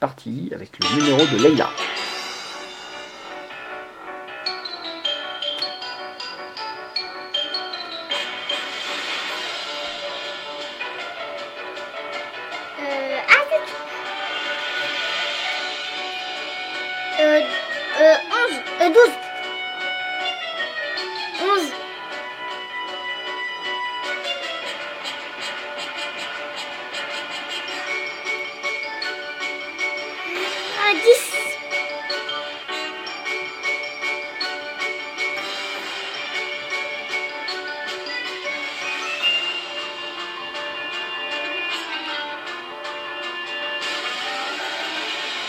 parti avec le numéro de Leila. Euh, ah, c'est- euh, euh, 11, euh, 12. Ah, 10.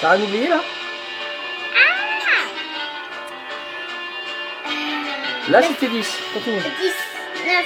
T'as rien oublié là? Euh, Là c'était 10. Continue. 10, 9,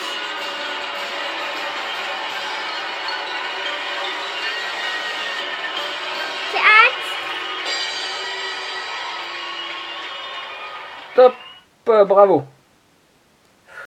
Top. Euh, bravo.